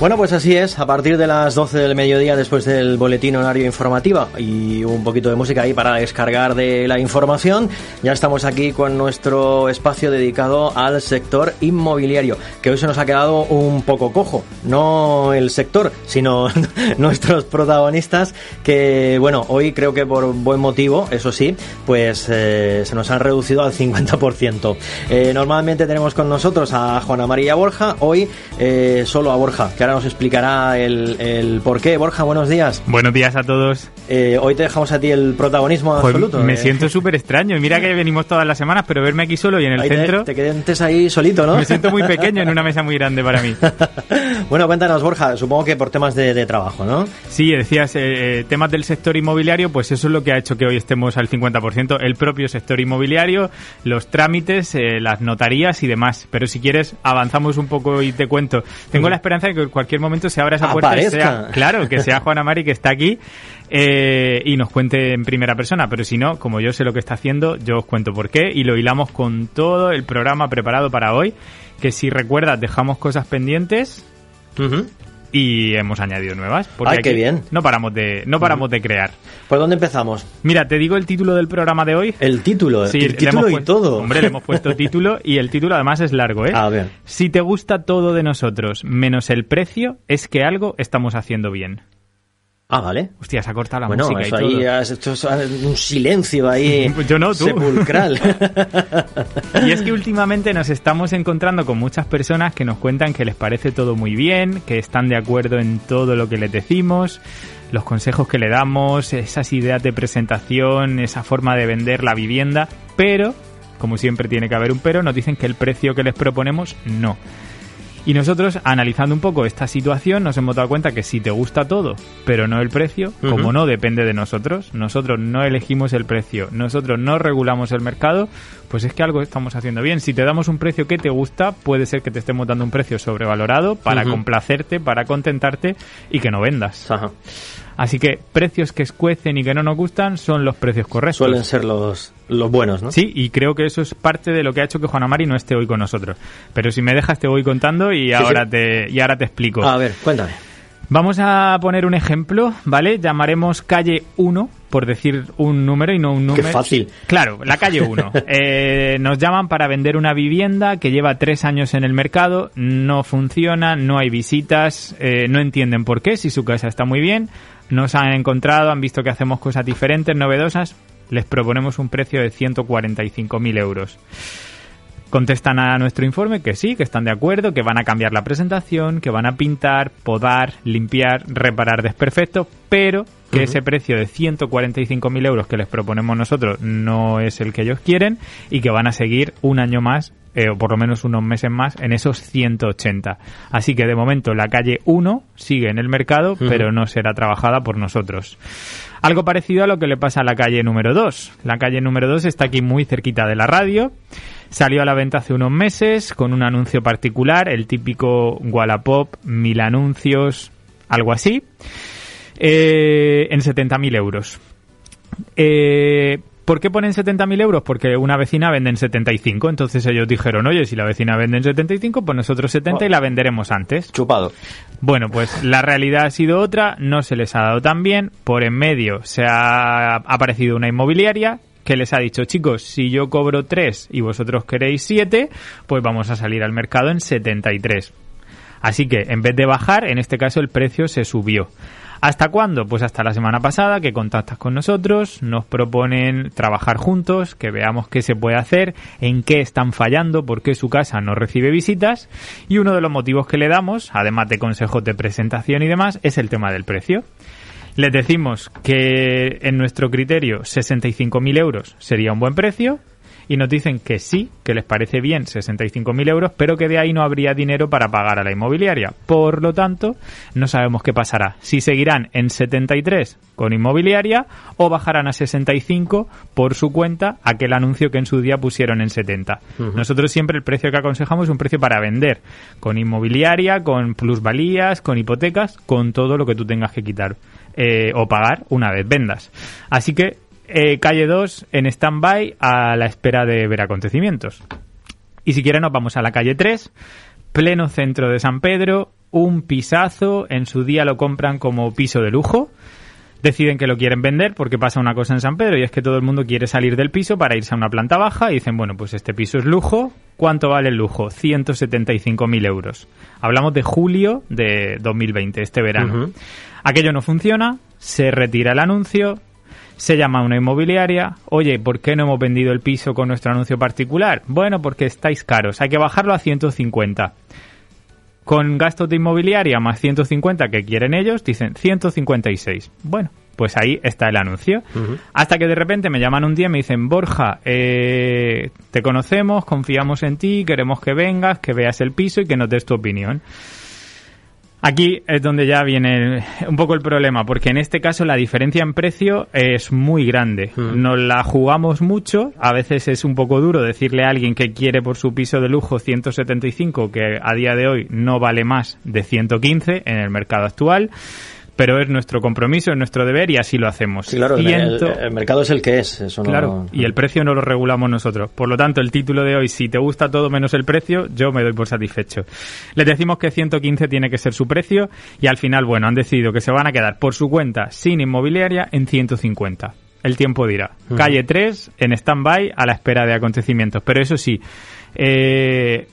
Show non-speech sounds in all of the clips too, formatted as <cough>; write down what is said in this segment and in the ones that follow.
Bueno, pues así es, a partir de las 12 del mediodía después del boletín horario informativa y un poquito de música ahí para descargar de la información, ya estamos aquí con nuestro espacio dedicado al sector inmobiliario, que hoy se nos ha quedado un poco cojo, no el sector, sino <laughs> nuestros protagonistas que, bueno, hoy creo que por buen motivo, eso sí, pues eh, se nos han reducido al 50%. Eh, normalmente tenemos con nosotros a Juana María Borja, hoy eh, solo a Borja, que nos explicará el, el por qué. Borja, buenos días. Buenos días a todos. Eh, hoy te dejamos a ti el protagonismo Pues absoluto. me eh. siento súper extraño. Mira que venimos todas las semanas, pero verme aquí solo y en el Ahí te- centro, Te, quedes ahí solito, ¿no? me siento muy pequeño en una mesa muy grande para mí. <laughs> bueno, cuéntanos, Borja, supongo que por temas de, de trabajo, ¿no? Sí, decías, eh, temas del sector inmobiliario, pues eso es lo que ha hecho que hoy estemos al 50%, el propio sector inmobiliario, los trámites, las notarías y demás. Pero si quieres, avanzamos un poco y te cuento. Tengo la esperanza de que cualquier momento se abra esa puerta y sea, claro, que sea <laughs> Juana Mari que está aquí eh, y nos cuente en primera persona. Pero si no, como yo sé lo que está haciendo, yo os cuento por qué y lo hilamos con todo el programa preparado para hoy. Que si recuerdas, dejamos cosas pendientes. Y hemos añadido nuevas. Porque Ay, qué aquí bien. No paramos de, no paramos de crear. ¿Por dónde empezamos? Mira, te digo el título del programa de hoy. El título, Sí, el título y puesto- todo. Hombre, le hemos puesto <laughs> título y el título además es largo, ¿eh? A ver. Si te gusta todo de nosotros menos el precio, es que algo estamos haciendo bien. Ah, vale. Hostia, se ha cortado la bueno, música eso y todo. ahí has hecho un silencio ahí <laughs> Pues yo no, tú. sepulcral. <laughs> Y es que últimamente nos estamos encontrando con muchas personas que nos cuentan que les parece todo muy bien, que están de acuerdo en todo lo que les decimos, los consejos que le damos, esas ideas de presentación, esa forma de vender la vivienda, pero, como siempre tiene que haber un pero, nos dicen que el precio que les proponemos no. Y nosotros, analizando un poco esta situación, nos hemos dado cuenta que si te gusta todo, pero no el precio, como no depende de nosotros, nosotros no elegimos el precio, nosotros no regulamos el mercado, pues es que algo estamos haciendo bien. Si te damos un precio que te gusta, puede ser que te estemos dando un precio sobrevalorado para complacerte, para contentarte y que no vendas. Ajá. Así que precios que escuecen y que no nos gustan son los precios correctos. Suelen ser los, los buenos, ¿no? Sí, y creo que eso es parte de lo que ha hecho que Juana Mari no esté hoy con nosotros. Pero si me dejas te voy contando y ahora sí. te y ahora te explico. A ver, cuéntame. Vamos a poner un ejemplo, ¿vale? Llamaremos calle 1 por decir un número y no un número. fácil. Claro, la calle 1. <laughs> Eh, nos llaman para vender una vivienda que lleva tres años en el mercado, no funciona, no hay visitas, eh, no entienden por qué, si su casa está muy bien, nos han encontrado, han visto que hacemos cosas diferentes, novedosas, les proponemos un precio de 145.000 euros. Contestan a nuestro informe que sí, que están de acuerdo, que van a cambiar la presentación, que van a pintar, podar, limpiar, reparar desperfectos, pero que ese precio de 145.000 euros que les proponemos nosotros no es el que ellos quieren y que van a seguir un año más, eh, o por lo menos unos meses más, en esos 180. Así que de momento la calle 1 sigue en el mercado, pero no será trabajada por nosotros. Algo parecido a lo que le pasa a la calle número 2. La calle número 2 está aquí muy cerquita de la radio. Salió a la venta hace unos meses con un anuncio particular, el típico Wallapop, mil anuncios, algo así, eh, en 70.000 euros. Eh, ¿Por qué ponen 70.000 euros? Porque una vecina vende en 75. Entonces ellos dijeron, oye, si la vecina vende en 75, pues nosotros 70 y la venderemos antes. Chupado. Bueno, pues la realidad ha sido otra, no se les ha dado tan bien, por en medio se ha aparecido una inmobiliaria que les ha dicho, chicos, si yo cobro 3 y vosotros queréis 7, pues vamos a salir al mercado en 73. Así que en vez de bajar, en este caso el precio se subió. ¿Hasta cuándo? Pues hasta la semana pasada que contactas con nosotros, nos proponen trabajar juntos, que veamos qué se puede hacer, en qué están fallando, por qué su casa no recibe visitas y uno de los motivos que le damos, además de consejos de presentación y demás, es el tema del precio. Les decimos que en nuestro criterio 65.000 euros sería un buen precio y nos dicen que sí, que les parece bien 65.000 euros, pero que de ahí no habría dinero para pagar a la inmobiliaria. Por lo tanto, no sabemos qué pasará. Si seguirán en 73 con inmobiliaria o bajarán a 65 por su cuenta aquel anuncio que en su día pusieron en 70. Ujú. Nosotros siempre el precio que aconsejamos es un precio para vender, con inmobiliaria, con plusvalías, con hipotecas, con todo lo que tú tengas que quitar eh, o pagar una vez vendas. Así que eh, calle 2 en stand-by a la espera de ver acontecimientos. Y si quieren nos vamos a la calle 3, pleno centro de San Pedro, un pisazo, en su día lo compran como piso de lujo, deciden que lo quieren vender porque pasa una cosa en San Pedro y es que todo el mundo quiere salir del piso para irse a una planta baja y dicen, bueno, pues este piso es lujo. ¿Cuánto vale el lujo? 175.000 euros. Hablamos de julio de 2020, este verano. Aquello no funciona, se retira el anuncio, se llama una inmobiliaria, oye, ¿por qué no hemos vendido el piso con nuestro anuncio particular? Bueno, porque estáis caros, hay que bajarlo a 150 con gastos de inmobiliaria más 150 que quieren ellos, dicen 156. Bueno, pues ahí está el anuncio. Hasta que de repente me llaman un día y me dicen, Borja, eh, te conocemos, confiamos en ti, queremos que vengas, que veas el piso y que nos des tu opinión. Aquí es donde ya viene un poco el problema, porque en este caso la diferencia en precio es muy grande. Hmm. Nos la jugamos mucho, a veces es un poco duro decirle a alguien que quiere por su piso de lujo 175, que a día de hoy no vale más de 115 en el mercado actual pero es nuestro compromiso, es nuestro deber y así lo hacemos. claro, el, mercado es el que es. Eso claro, y el precio no lo regulamos nosotros. Por lo tanto, el título de hoy, si te gusta todo menos el precio, yo me doy por satisfecho. Les decimos que 115 tiene que ser su precio y al final, bueno, han decidido que se van a quedar por su cuenta sin inmobiliaria en 150. El tiempo dirá. Calle 3 en stand-by a la espera de acontecimientos. Pero eso sí, eh,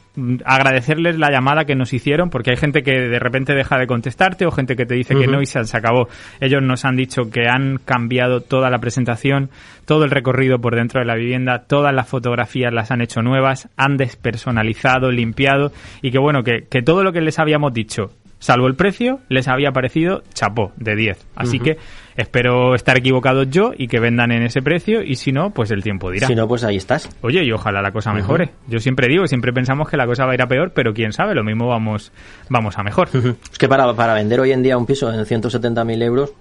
agradecerles la llamada que nos hicieron, porque hay gente que de repente deja de contestarte o gente que te dice que no y se, acabó. Ellos nos han dicho que han cambiado toda la presentación, todo el recorrido por dentro de la vivienda, todas las fotografías las han hecho nuevas, han despersonalizado, limpiado y que bueno, que, que todo lo que les habíamos dicho salvo el precio, les había parecido chapó de 10. Así que espero estar equivocado yo y que vendan en ese precio y si no, pues el tiempo dirá. Si no, pues ahí estás. Oye, y ojalá la cosa mejore. Yo siempre digo, siempre pensamos que la cosa va a ir a peor, pero quién sabe, lo mismo vamos, vamos a mejor. Es que para, para vender hoy en día un piso en 170.000 euros...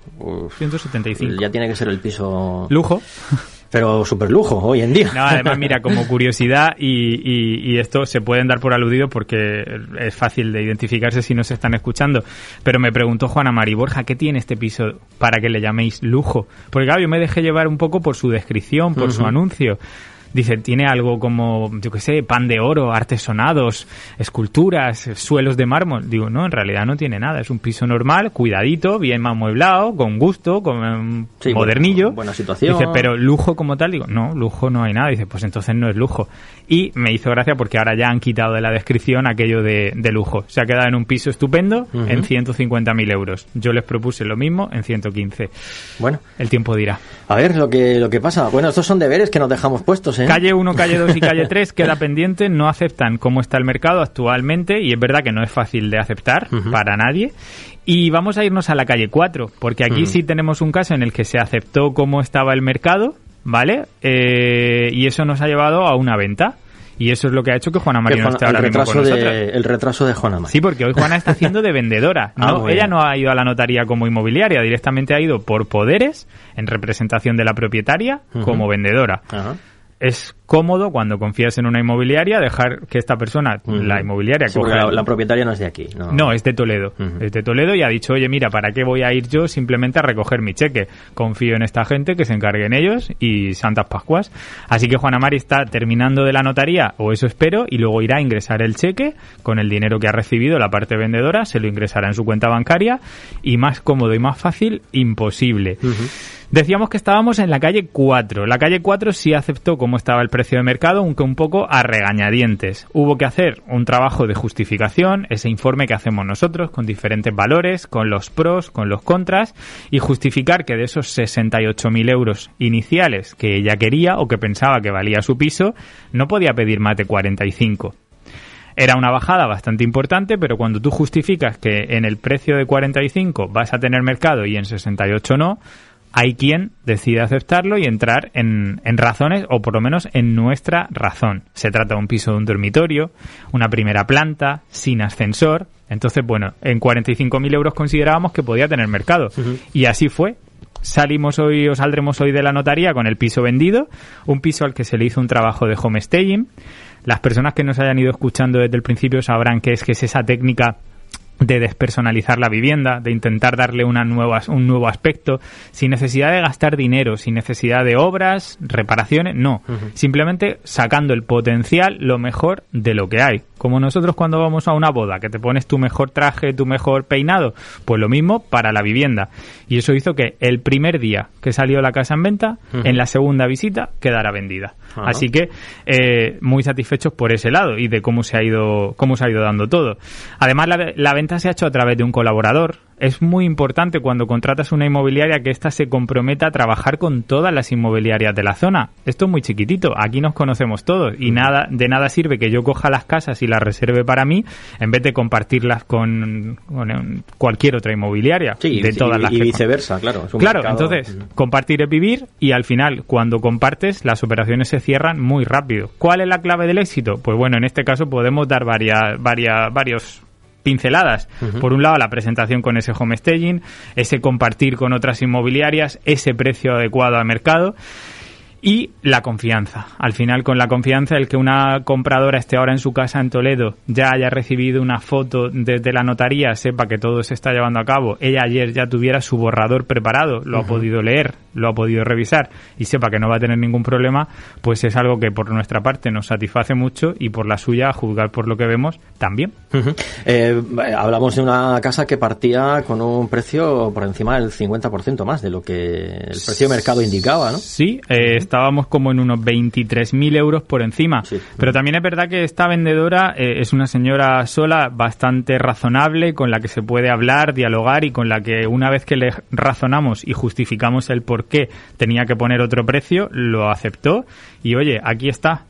175. Ya tiene que ser el piso... Lujo <laughs> pero súper lujo hoy en día. No, además, mira, como curiosidad, y, y, esto se pueden dar por aludido porque es fácil de identificarse si no se están escuchando, pero me preguntó Juana Mari Borja, ¿qué tiene este piso para que le llaméis lujo? Porque claro, yo me dejé llevar un poco por su descripción, por su anuncio. Dice, tiene algo como, yo qué sé, pan de oro, artesonados, esculturas, suelos de mármol. Digo, no, en realidad no tiene nada. Es un piso normal, cuidadito, bien amueblado, con gusto, con um, modernillo. buena situación. Dice, pero lujo como tal, digo, no, lujo no hay nada. Dice, pues entonces no es lujo. Y me hizo gracia porque ahora ya han quitado de la descripción aquello de, lujo. Se ha quedado en un piso estupendo en 150.000 euros. Yo les propuse lo mismo en 115. Bueno. El tiempo dirá. A ver lo que, lo que pasa. Bueno, estos son deberes que nos dejamos puestos, ¿eh? Calle 1, calle 2 y calle <laughs> 3 queda pendiente, no aceptan cómo está el mercado actualmente y es verdad que no es fácil de aceptar para nadie. Y vamos a irnos a la calle 4, porque aquí sí tenemos un caso en el que se aceptó cómo estaba el mercado, ¿vale? Eh, y eso nos ha llevado a una venta. Y eso es lo que ha hecho que Juana María no esté ahora mismo con El retraso de Juana María. Sí, porque hoy Juana está haciendo de vendedora. <laughs> Ah, no, ella no ha ido a la notaría como inmobiliaria, directamente ha ido por poderes, en representación de la propietaria, como vendedora. Es cómodo cuando confías en una inmobiliaria dejar que esta persona, la inmobiliaria, coja la, propietaria no es de aquí. No, es de Toledo. Es de Toledo y ha dicho, oye, mira, ¿para qué voy a ir yo simplemente a recoger mi cheque? Confío en esta gente, que se encarguen ellos y Santas Pascuas. Así que Juana Mari está terminando de la notaría, o eso espero, y luego irá a ingresar el cheque con el dinero que ha recibido la parte vendedora, se lo ingresará en su cuenta bancaria y más cómodo y más fácil, imposible. Decíamos que estábamos en la calle 4. La calle 4 sí aceptó cómo estaba el precio de mercado, aunque un poco a regañadientes. Hubo que hacer un trabajo de justificación, ese informe que hacemos nosotros, con diferentes valores, con los pros, con los contras, y justificar que de esos 68.000 euros iniciales que ella quería o que pensaba que valía su piso, no podía pedir más de 45. Era una bajada bastante importante, pero cuando tú justificas que en el precio de 45 vas a tener mercado y en 68 no, hay quien decide aceptarlo y entrar en, razones, o por lo menos en nuestra razón. Se trata de un piso de un dormitorio, una primera planta, sin ascensor. Entonces, bueno, en 45.000 euros considerábamos que podía tener mercado. Y así fue. Salimos hoy o saldremos hoy de la notaría con el piso vendido, un piso al que se le hizo un trabajo de home staging. Las personas que nos hayan ido escuchando desde el principio sabrán que es que es esa técnica de despersonalizar la vivienda, de intentar darle una nueva, un nuevo aspecto, sin necesidad de gastar dinero, sin necesidad de obras, reparaciones, no, simplemente sacando el potencial lo mejor de lo que hay. Como nosotros cuando vamos a una boda, que te pones tu mejor traje, tu mejor peinado, pues lo mismo para la vivienda. Y eso hizo que el primer día que salió la casa en venta, en la segunda visita quedara vendida. Así que eh, muy satisfechos por ese lado y de cómo se ha ido cómo se ha ido dando todo. Además la, la venta se ha hecho a través de un colaborador es muy importante cuando contratas una inmobiliaria que ésta se comprometa a trabajar con todas las inmobiliarias de la zona. Esto es muy chiquitito, aquí nos conocemos todos y nada de nada sirve que yo coja las casas y las reserve para mí en vez de compartirlas con, cualquier otra inmobiliaria de todas y, las y viceversa, claro. claro, entonces compartir es vivir y al final cuando compartes las operaciones se cierran muy rápido. ¿Cuál es la clave del éxito? Pues bueno, en este caso podemos dar varias, varias, varios pinceladas. Por un lado, la presentación con ese home staging, ese compartir con otras inmobiliarias, ese precio adecuado al mercado y la confianza. Al final, con la confianza, el que una compradora esté ahora en su casa en Toledo, ya haya recibido una foto desde la notaría, sepa que todo se está llevando a cabo, ella ayer ya tuviera su borrador preparado, lo ha podido leer, lo ha podido revisar y sepa que no va a tener ningún problema, pues es algo que por nuestra parte nos satisface mucho y por la suya, a juzgar por lo que vemos, también. Eh, hablamos de una casa que partía con un precio por encima del 50% más de lo que el precio de mercado indicaba, ¿no? Sí, eh, estábamos como en unos 23.000 euros por encima. Pero también es verdad que esta vendedora eh, es una señora sola bastante razonable, con la que se puede hablar, dialogar y con la que una vez que le razonamos y justificamos el por qué tenía que poner otro precio, lo aceptó. Y oye, aquí está.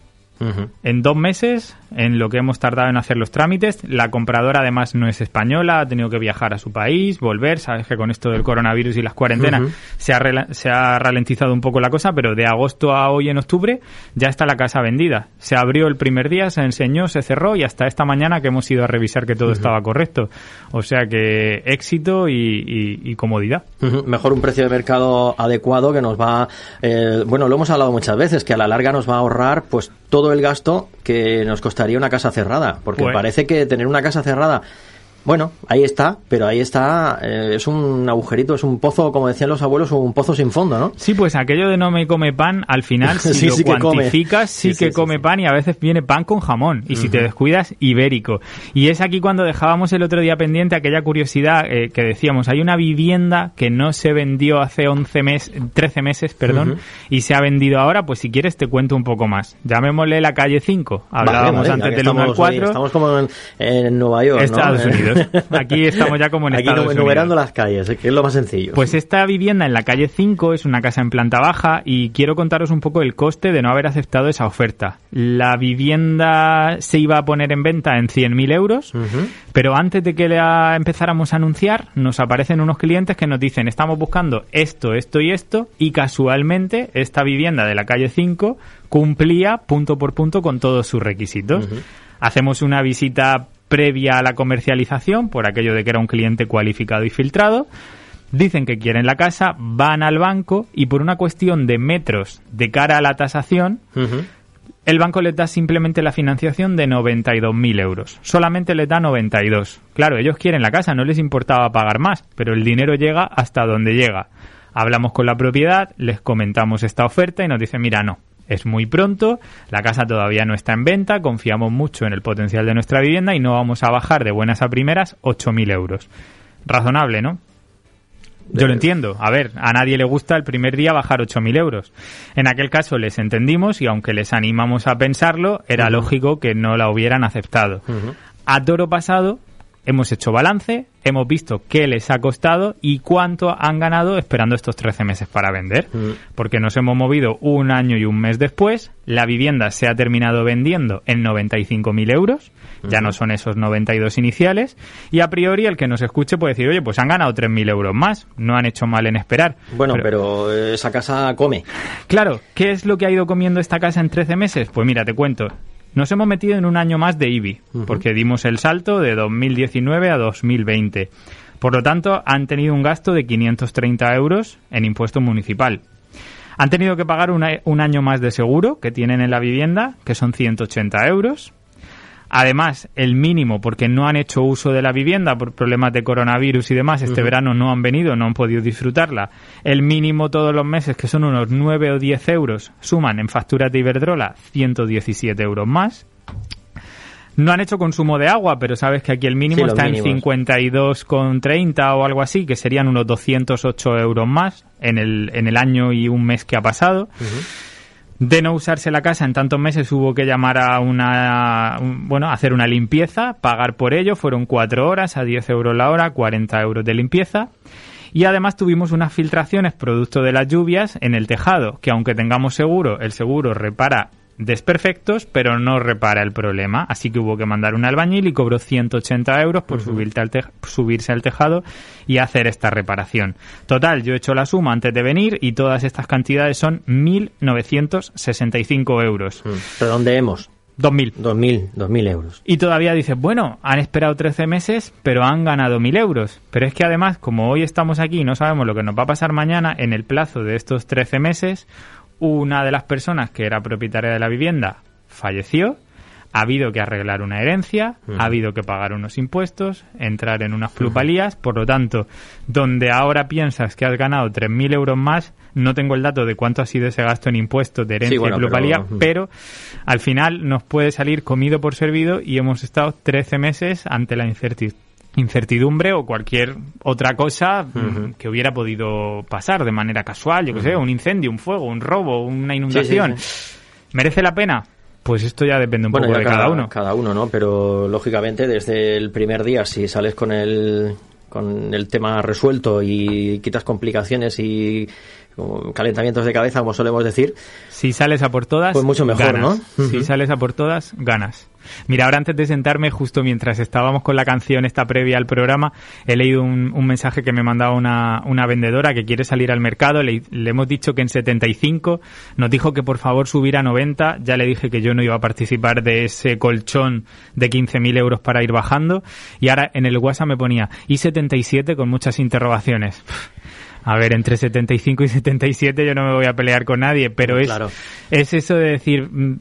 En dos meses en lo que hemos tardado en hacer los trámites. La compradora además no es española, ha tenido que viajar a su país, volver. Sabes que con esto del coronavirus y las cuarentenas se, ha se ha ralentizado un poco la cosa, pero de agosto a hoy en octubre ya está la casa vendida. Se abrió el primer día, se enseñó, se cerró y hasta esta mañana que hemos ido a revisar que todo estaba correcto. O sea que éxito y, comodidad. Mejor un precio de mercado adecuado que nos va, eh, bueno, lo hemos hablado muchas veces, que a la larga nos va a ahorrar pues todo el gasto que nos costaría una casa cerrada, porque pues parece que tener una casa cerrada bueno, ahí está, pero ahí está, eh, es un agujerito, es un pozo, como decían los abuelos, un pozo sin fondo, ¿no? Sí, pues aquello de no me come pan, al final, <laughs> si lo cuantificas, sí, que come pan y a veces viene pan con jamón, y si te descuidas, ibérico. Y es aquí cuando dejábamos el otro día pendiente aquella curiosidad eh, que decíamos, hay una vivienda que no se vendió hace 11 meses, 13 meses, perdón, y se ha vendido ahora, pues si quieres te cuento un poco más. Llamémosle la calle 5, hablábamos antes del 1 al 4. estamos como en, Nueva York, Estados Unidos. Aquí estamos ya como en Aquí Estados enumerando las calles, que es lo más sencillo. Pues esta vivienda en la calle 5 es una casa en planta baja y quiero contaros un poco el coste de no haber aceptado esa oferta. La vivienda se iba a poner en venta en 100.000 euros, pero antes de que la empezáramos a anunciar, nos aparecen unos clientes que nos dicen, estamos buscando esto, esto y esto, y casualmente esta vivienda de la calle 5 cumplía punto por punto con todos sus requisitos. Hacemos una visita previa a la comercialización, por aquello de que era un cliente cualificado y filtrado. Dicen que quieren la casa, van al banco y por una cuestión de metros de cara a la tasación, el banco les da simplemente la financiación de 92.000 euros. Solamente les da 92. Claro, ellos quieren la casa, no les importaba pagar más, pero el dinero llega hasta donde llega. Hablamos con la propiedad, les comentamos esta oferta y nos dicen, mira, no, es muy pronto, la casa todavía no está en venta, confiamos mucho en el potencial de nuestra vivienda y no vamos a bajar de buenas a primeras 8.000 euros. Razonable, ¿no? Yo lo entiendo. A ver, a nadie le gusta el primer día bajar 8.000 euros. En aquel caso les entendimos y aunque les animamos a pensarlo, era lógico que no la hubieran aceptado. A toro pasado, hemos hecho balance, hemos visto qué les ha costado y cuánto han ganado esperando estos 13 meses para vender. Mm. Porque nos hemos movido un año y un mes después, la vivienda se ha terminado vendiendo en 95.000 euros, ya no son esos 92 iniciales, y a priori el que nos escuche puede decir, oye, pues han ganado 3.000 euros más, no han hecho mal en esperar. Bueno, pero, pero esa casa come. Claro, ¿qué es lo que ha ido comiendo esta casa en 13 meses? Pues mira, te cuento. Nos hemos metido en un año más de IBI, porque dimos el salto de 2019 a 2020. Por lo tanto, han tenido un gasto de 530 euros en impuesto municipal. Han tenido que pagar un año más de seguro que tienen en la vivienda, que son 180 euros. Además, el mínimo, porque no han hecho uso de la vivienda por problemas de coronavirus y demás, este verano no han venido, no han podido disfrutarla. El mínimo todos los meses, que son unos 9 o 10 euros, suman en facturas de Iberdrola 117 euros más. No han hecho consumo de agua, pero sabes que aquí el mínimo Sí, está mínimos. en 52,30 o algo así, que serían unos 208 euros más en el, en el año y un mes que ha pasado. De no usarse la casa en tantos meses hubo que llamar a una, un- bueno, hacer una limpieza, pagar por ello, fueron cuatro horas a 10 euros la hora, 40 euros de limpieza. Y además tuvimos unas filtraciones producto de las lluvias en el tejado, que aunque tengamos seguro, el seguro repara desperfectos, pero no repara el problema. Así que hubo que mandar un albañil y cobró 180 euros por subirte al subirse al tejado y hacer esta reparación. Total, yo he hecho la suma antes de venir y todas estas cantidades son 1.965 euros. Redondeemos. 2.000. 2.000, 2.000 euros. Y todavía dices, bueno, han esperado 13 meses, pero han ganado 1.000 euros. Pero es que además, como hoy estamos aquí y no sabemos lo que nos va a pasar mañana, en el plazo de estos 13 meses, una de las personas que era propietaria de la vivienda falleció, ha habido que arreglar una herencia, ha habido que pagar unos impuestos, entrar en unas plusvalías, por lo tanto, donde ahora piensas que has ganado 3.000 euros más, no tengo el dato de cuánto ha sido ese gasto en impuestos de herencia bueno, y plusvalía, pero- pero al final nos puede salir comido por servido y hemos estado 13 meses ante la incerti- incertidumbre o cualquier otra cosa que hubiera podido pasar de manera casual, yo que sé, un incendio, un fuego, un robo, una inundación. ¿Merece la pena? Pues esto ya depende un Bueno, poco de cada, uno. Cada uno, ¿no? Pero lógicamente desde el primer día, si sales con el, con el tema resuelto y quitas complicaciones y como calentamientos de cabeza, como solemos decir, Si sales a por todas, Pues mucho mejor, ganas. ¿no? Si sales a por todas, ganas. Mira, ahora antes de sentarme, justo mientras estábamos con la canción esta previa al programa, he leído un, un mensaje que me mandaba una, una vendedora que quiere salir al mercado. Le, le hemos dicho que en 75, nos dijo que por favor subir a 90. Ya le dije que yo no iba a participar de ese colchón de 15.000 euros para ir bajando. Y ahora en el WhatsApp me ponía, y 77 con muchas interrogaciones. A ver, entre 75 y 77 yo no me voy a pelear con nadie, pero es, Claro. es eso de decir... mm,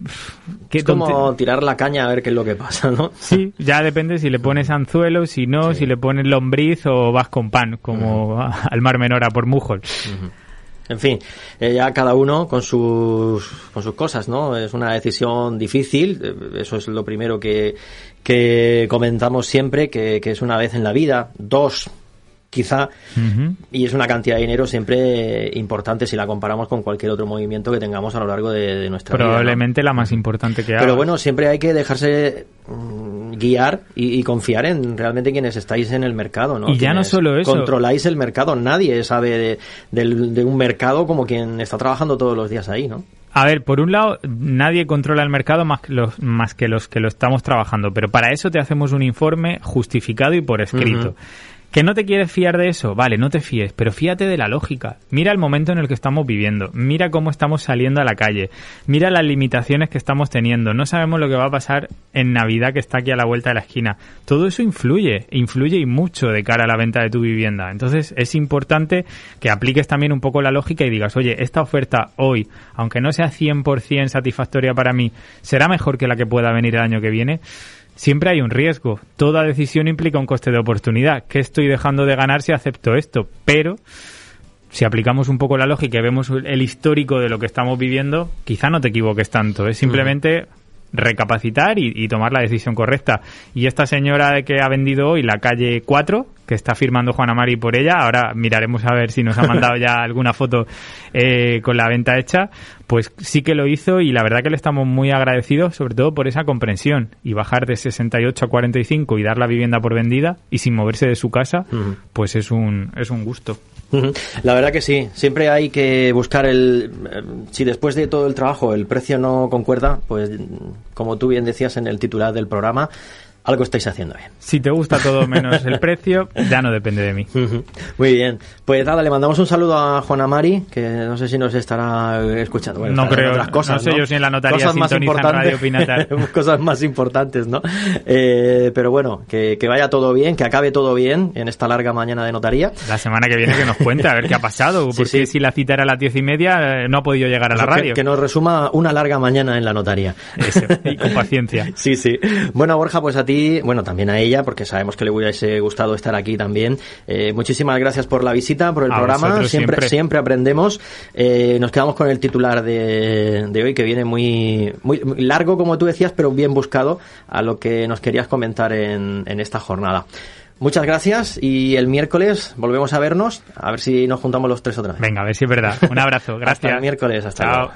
qué es como tirar la caña a ver qué es lo que pasa, ¿no? Sí, ya depende si le pones anzuelo, si no, si le pones lombriz o vas con pan, como <laughs> al mar menor a por Mujol. En fin, eh, ya cada uno con sus, con sus cosas, ¿no? Es una decisión difícil, eh, eso es lo primero que, que comentamos siempre, que, que es una vez en la vida, dos, quizá, y es una cantidad de dinero siempre importante si la comparamos con cualquier otro movimiento que tengamos a lo largo de, de nuestra vida. ¿no? Probablemente la más importante que haga. Pero bueno, siempre hay que dejarse mm, guiar y, y confiar en realmente quienes estáis en el mercado, ¿no? Y ya no solo eso. Controláis el mercado. Nadie sabe de, del- de un mercado como quien está trabajando todos los días ahí, ¿no? A ver, por un lado, nadie controla el mercado más que, los, más que los que lo estamos trabajando, pero para eso te hacemos un informe justificado y por escrito. ¿Que no te quieres fiar de eso? Vale, no te fíes, pero fíate de la lógica. Mira el momento en el que estamos viviendo, mira cómo estamos saliendo a la calle, mira las limitaciones que estamos teniendo, no sabemos lo que va a pasar en Navidad que está aquí a la vuelta de la esquina. Todo eso influye, influye y mucho de cara a la venta de tu vivienda. Entonces es importante que apliques también un poco la lógica y digas, oye, esta oferta hoy, aunque no sea 100% satisfactoria para mí, ¿será mejor que la que pueda venir el año que viene? Siempre hay un riesgo. Toda decisión implica un coste de oportunidad. ¿Qué estoy dejando de ganar si acepto esto? Pero si aplicamos un poco la lógica y vemos el histórico de lo que estamos viviendo, quizá no te equivoques tanto. Es simplemente recapacitar y, y tomar la decisión correcta. Y esta señora que ha vendido hoy la calle 4, que está firmando Juana Mari por ella, ahora miraremos a ver si nos ha mandado ya <laughs> alguna foto eh, con la venta hecha, pues sí que lo hizo y la verdad que le estamos muy agradecidos, sobre todo por esa comprensión y bajar de 68 a 45 y dar la vivienda por vendida y sin moverse de su casa, pues es un, es un gusto. La verdad que sí, siempre hay que buscar el... eh, Si después de todo el trabajo el precio no concuerda, pues como tú bien decías en el titular del programa, algo estáis haciendo bien. Si te gusta todo menos el precio, ya no depende de mí. <laughs> Muy bien. Pues nada, le mandamos un saludo a Juana Mari, que no sé si nos estará escuchando. Bueno, No creo, otras cosas, no sé yo si en la notaría Cosas más importantes- Radio <laughs> cosas más importantes, ¿no? Eh, pero bueno, que, que vaya todo bien, que acabe todo bien en esta larga mañana de notaría. La semana que viene que nos cuente a ver qué ha pasado, <laughs> porque sí. si la cita era a las diez y media eh, no ha podido llegar a la Eso que- radio. Que, nos resuma una larga mañana en la notaría. Eso, y con paciencia. Sí, sí. Bueno, Borja, pues a ti ti, bueno, también a ella, porque sabemos que le hubiese gustado estar aquí también. Eh, muchísimas gracias por la visita, por el programa. Siempre, siempre, aprendemos. Eh, nos quedamos con el titular de, de hoy, que viene muy, muy, largo, como tú decías, pero bien buscado a lo que nos querías comentar en, en esta jornada. Muchas gracias y el miércoles volvemos a vernos, a ver si nos juntamos los tres otra vez. Venga, a ver si es verdad. Un abrazo, gracias. <laughs> hasta el miércoles, hasta luego.